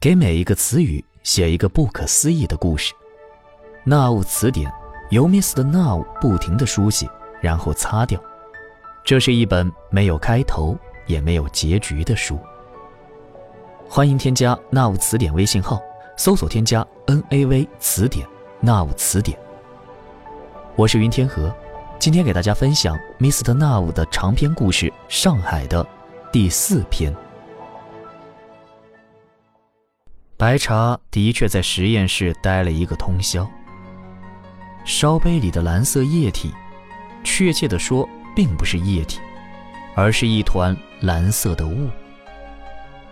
给每一个词语写一个不可思议的故事。那物词典由 Mr. Now 不停的书写，然后擦掉。这是一本没有开头也没有结局的书。欢迎添加纳物词典微信号，搜索添加 N A V 词典，纳物词典。我是云天河，今天给大家分享 Mr. Now 的长篇故事《上海》的第四篇。白茶的确在实验室待了一个通宵。烧杯里的蓝色液体，确切地说，并不是液体，而是一团蓝色的雾。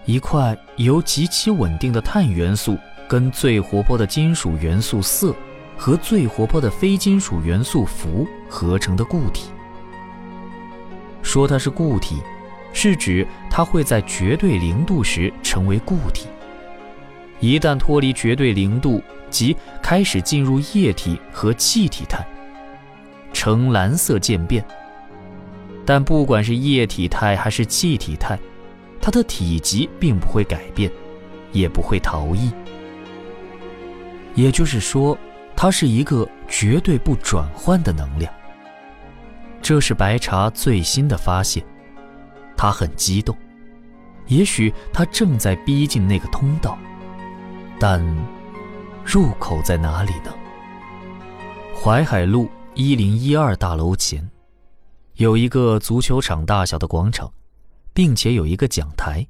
一块由极其稳定的碳元素跟最活泼的金属元素铯和最活泼的非金属元素氟合成的固体。说它是固体，是指它会在绝对零度时成为固体。一旦脱离绝对零度，即开始进入液体和气体态，呈蓝色渐变。但不管是液体态还是气体态，它的体积并不会改变，也不会逃逸。也就是说，它是一个绝对不转换的能量。这是白茶最新的发现，他很激动。也许他正在逼近那个通道。但，入口在哪里呢？淮海路一零一二大楼前，有一个足球场大小的广场，并且有一个讲台。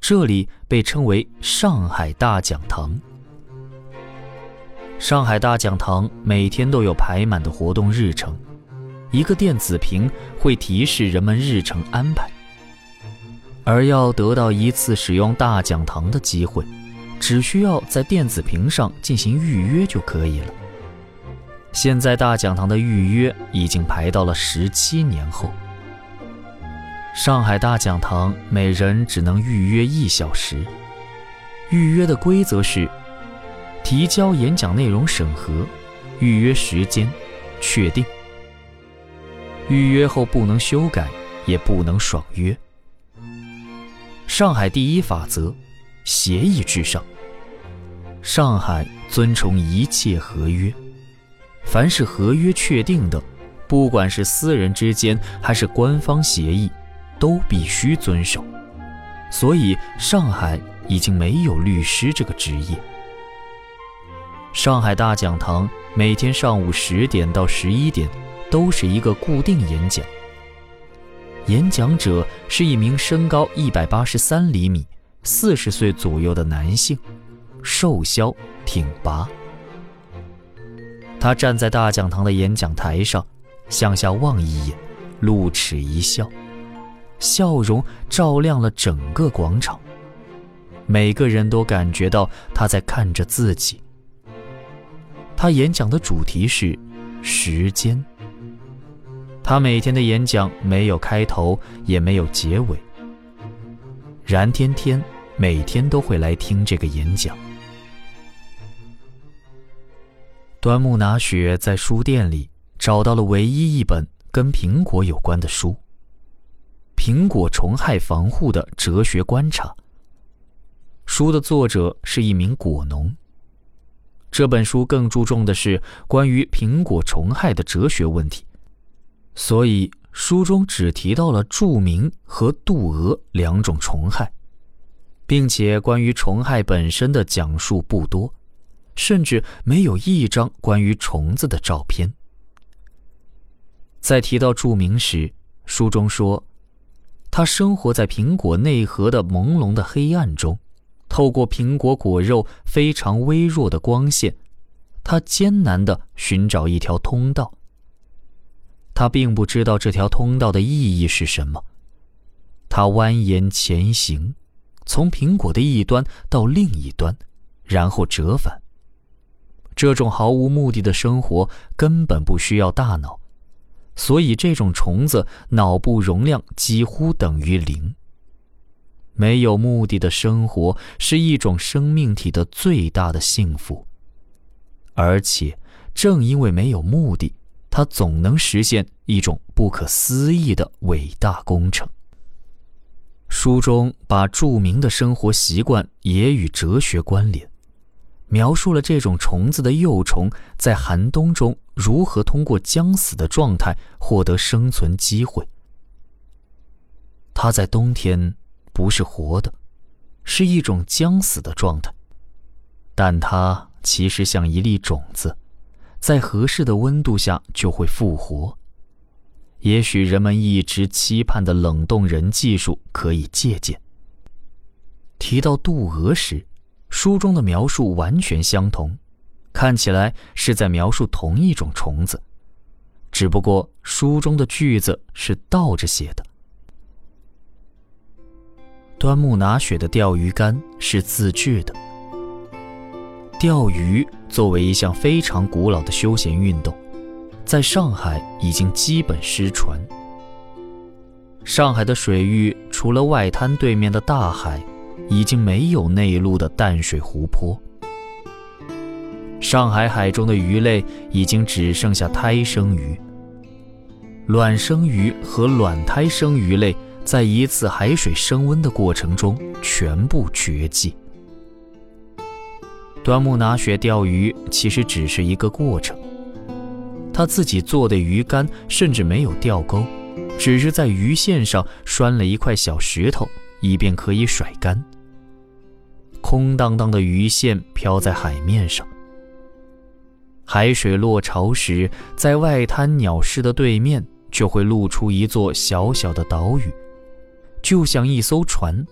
这里被称为上海大讲堂。上海大讲堂每天都有排满的活动日程，一个电子屏会提示人们日程安排。而要得到一次使用大讲堂的机会。只需要在电子屏上进行预约就可以了。现在大讲堂的预约已经排到了十七年后。上海大讲堂每人只能预约一小时。预约的规则是：提交演讲内容审核，预约时间，确定。预约后不能修改，也不能爽约。上海第一法则。协议至上。上海遵从一切合约，凡是合约确定的，不管是私人之间还是官方协议，都必须遵守。所以，上海已经没有律师这个职业。上海大讲堂每天上午十点到十一点，都是一个固定演讲。演讲者是一名身高一百八十三厘米。四十岁左右的男性，瘦削挺拔。他站在大讲堂的演讲台上，向下望一眼，露齿一笑，笑容照亮了整个广场。每个人都感觉到他在看着自己。他演讲的主题是时间。他每天的演讲没有开头，也没有结尾。然天天。每天都会来听这个演讲。端木拿雪在书店里找到了唯一一本跟苹果有关的书，《苹果虫害防护的哲学观察》。书的作者是一名果农。这本书更注重的是关于苹果虫害的哲学问题，所以书中只提到了著名和杜蛾两种虫害。并且关于虫害本身的讲述不多，甚至没有一张关于虫子的照片。在提到著名时，书中说，他生活在苹果内核的朦胧的黑暗中，透过苹果果肉非常微弱的光线，他艰难地寻找一条通道。他并不知道这条通道的意义是什么，他蜿蜒前行。从苹果的一端到另一端，然后折返。这种毫无目的的生活根本不需要大脑，所以这种虫子脑部容量几乎等于零。没有目的的生活是一种生命体的最大的幸福，而且正因为没有目的，它总能实现一种不可思议的伟大工程。书中把著名的生活习惯也与哲学关联，描述了这种虫子的幼虫在寒冬中如何通过将死的状态获得生存机会。它在冬天不是活的，是一种将死的状态，但它其实像一粒种子，在合适的温度下就会复活。也许人们一直期盼的冷冻人技术可以借鉴。提到渡鹅时，书中的描述完全相同，看起来是在描述同一种虫子，只不过书中的句子是倒着写的。端木拿雪的钓鱼竿是自制的。钓鱼作为一项非常古老的休闲运动。在上海已经基本失传。上海的水域除了外滩对面的大海，已经没有内陆的淡水湖泊。上海海中的鱼类已经只剩下胎生鱼。卵生鱼和卵胎生鱼类在一次海水升温的过程中全部绝迹。端木拿雪钓鱼其实只是一个过程。他自己做的鱼竿甚至没有钓钩，只是在鱼线上拴了一块小石头，以便可以甩竿。空荡荡的鱼线飘在海面上。海水落潮时，在外滩鸟市的对面就会露出一座小小的岛屿，就像一艘船，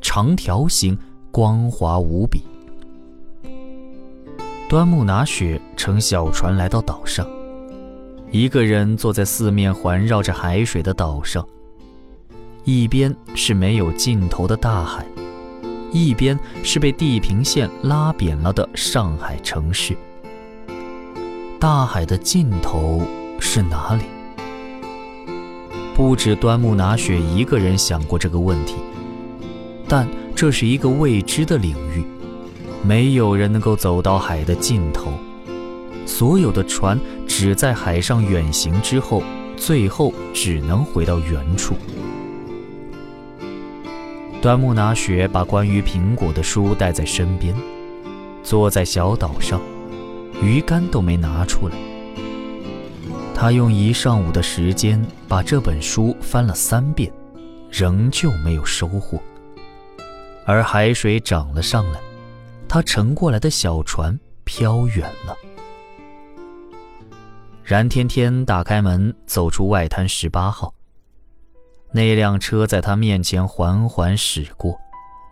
长条形，光滑无比。端木拿雪乘小船来到岛上。一个人坐在四面环绕着海水的岛上，一边是没有尽头的大海，一边是被地平线拉扁了的上海城市。大海的尽头是哪里？不止端木拿雪一个人想过这个问题，但这是一个未知的领域，没有人能够走到海的尽头。所有的船只在海上远行之后，最后只能回到原处。端木拿雪把关于苹果的书带在身边，坐在小岛上，鱼竿都没拿出来。他用一上午的时间把这本书翻了三遍，仍旧没有收获。而海水涨了上来，他乘过来的小船飘远了。冉天天打开门，走出外滩十八号。那辆车在他面前缓缓驶过，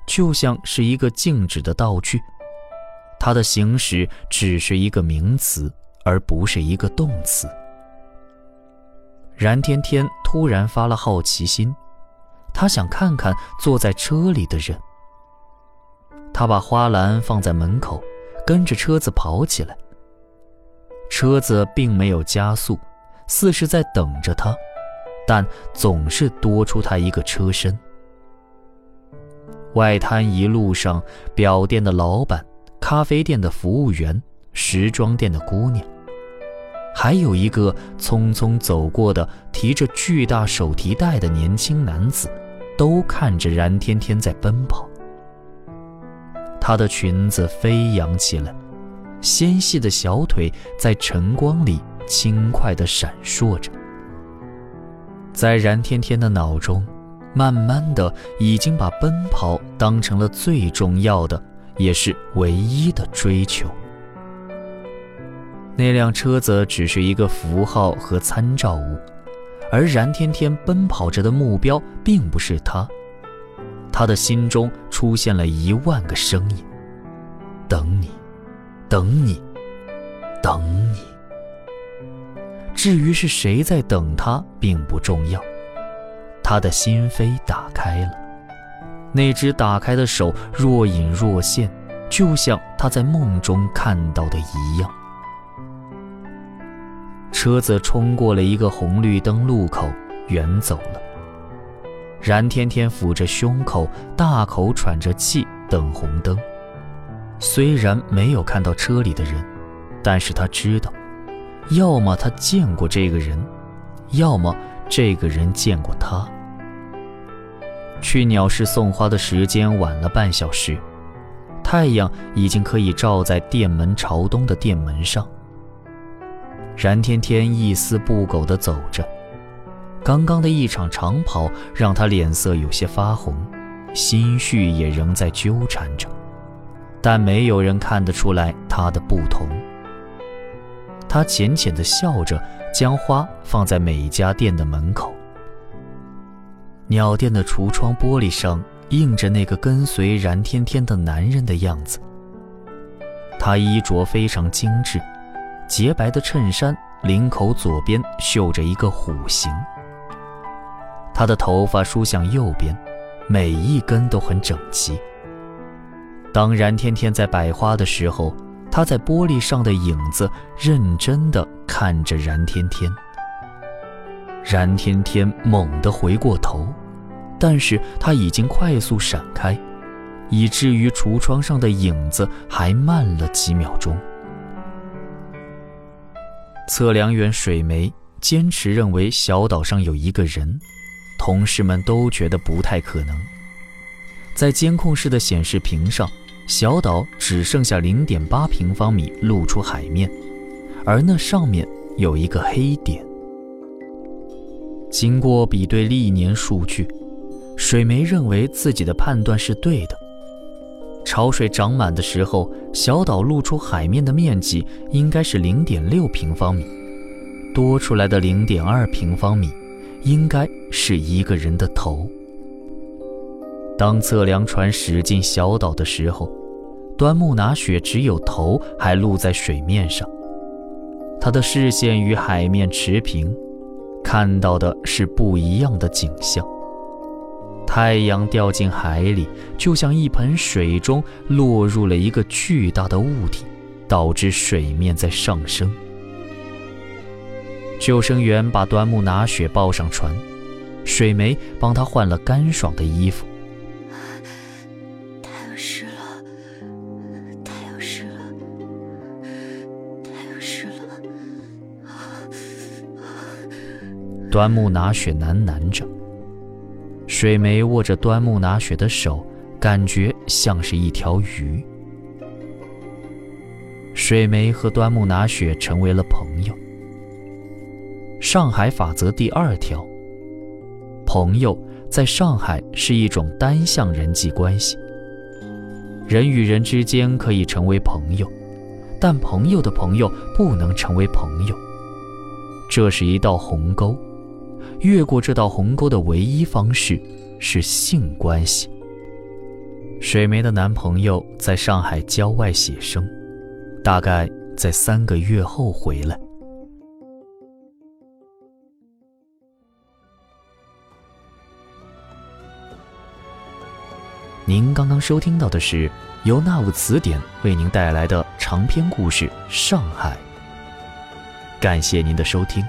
就像是一个静止的道具。它的行驶只是一个名词，而不是一个动词。冉天天突然发了好奇心，他想看看坐在车里的人。他把花篮放在门口，跟着车子跑起来。车子并没有加速，似是在等着他，但总是多出他一个车身。外滩一路上，表店的老板、咖啡店的服务员、时装店的姑娘，还有一个匆匆走过的提着巨大手提袋的年轻男子，都看着冉天天在奔跑。她的裙子飞扬起来。纤细的小腿在晨光里轻快地闪烁着，在冉天天的脑中，慢慢的已经把奔跑当成了最重要的，也是唯一的追求。那辆车子只是一个符号和参照物，而冉天天奔跑着的目标并不是他。他的心中出现了一万个声音：等你。等你，等你。至于是谁在等他，并不重要。他的心扉打开了，那只打开的手若隐若现，就像他在梦中看到的一样。车子冲过了一个红绿灯路口，远走了。冉天天抚着胸口，大口喘着气，等红灯。虽然没有看到车里的人，但是他知道，要么他见过这个人，要么这个人见过他。去鸟市送花的时间晚了半小时，太阳已经可以照在店门朝东的店门上。冉天天一丝不苟地走着，刚刚的一场长跑让他脸色有些发红，心绪也仍在纠缠着，但没有人看得出来他的不同。他浅浅地笑着，将花放在每家店的门口。鸟店的橱窗玻璃上映着那个跟随冉天天的男人的样子。他衣着非常精致，洁白的衬衫领口左边绣着一个虎形。他的头发梳向右边，每一根都很整齐。当然天天在摆花的时候，他在玻璃上的影子认真地看着冉天天。冉天天猛地回过头，但是他已经快速闪开，以至于橱窗上的影子还慢了几秒钟。测量员水梅坚持认为小岛上有一个人，同事们都觉得不太可能。在监控室的显示屏上，小岛只剩下零点八平方米露出海面，而那上面有一个黑点。经过比对历年数据，水梅认为自己的判断是对的。潮水涨满的时候，小岛露出海面的面积应该是零点六平方米，多出来的零点二平方米，应该是一个人的头。当测量船驶进小岛的时候，端木拿雪只有头还露在水面上，他的视线与海面持平。看到的是不一样的景象。太阳掉进海里，就像一盆水中落入了一个巨大的物体，导致水面在上升。救生员把端木拿雪抱上船，水梅帮他换了干爽的衣服。湿了，太阳湿了，太阳湿了端木拿雪喃喃着，水梅握着端木拿雪的手，感觉像是一条鱼。水梅和端木拿雪成为了朋友。上海法则第二条：朋友在上海是一种单向人际关系。人与人之间可以成为朋友，但朋友的朋友不能成为朋友。这是一道鸿沟。越过这道鸿沟的唯一方式是性关系。水梅的男朋友在上海郊外写生，大概在三个月后回来。您刚刚收听到的是由那物词典为您带来的长篇故事《上海》。感谢您的收听。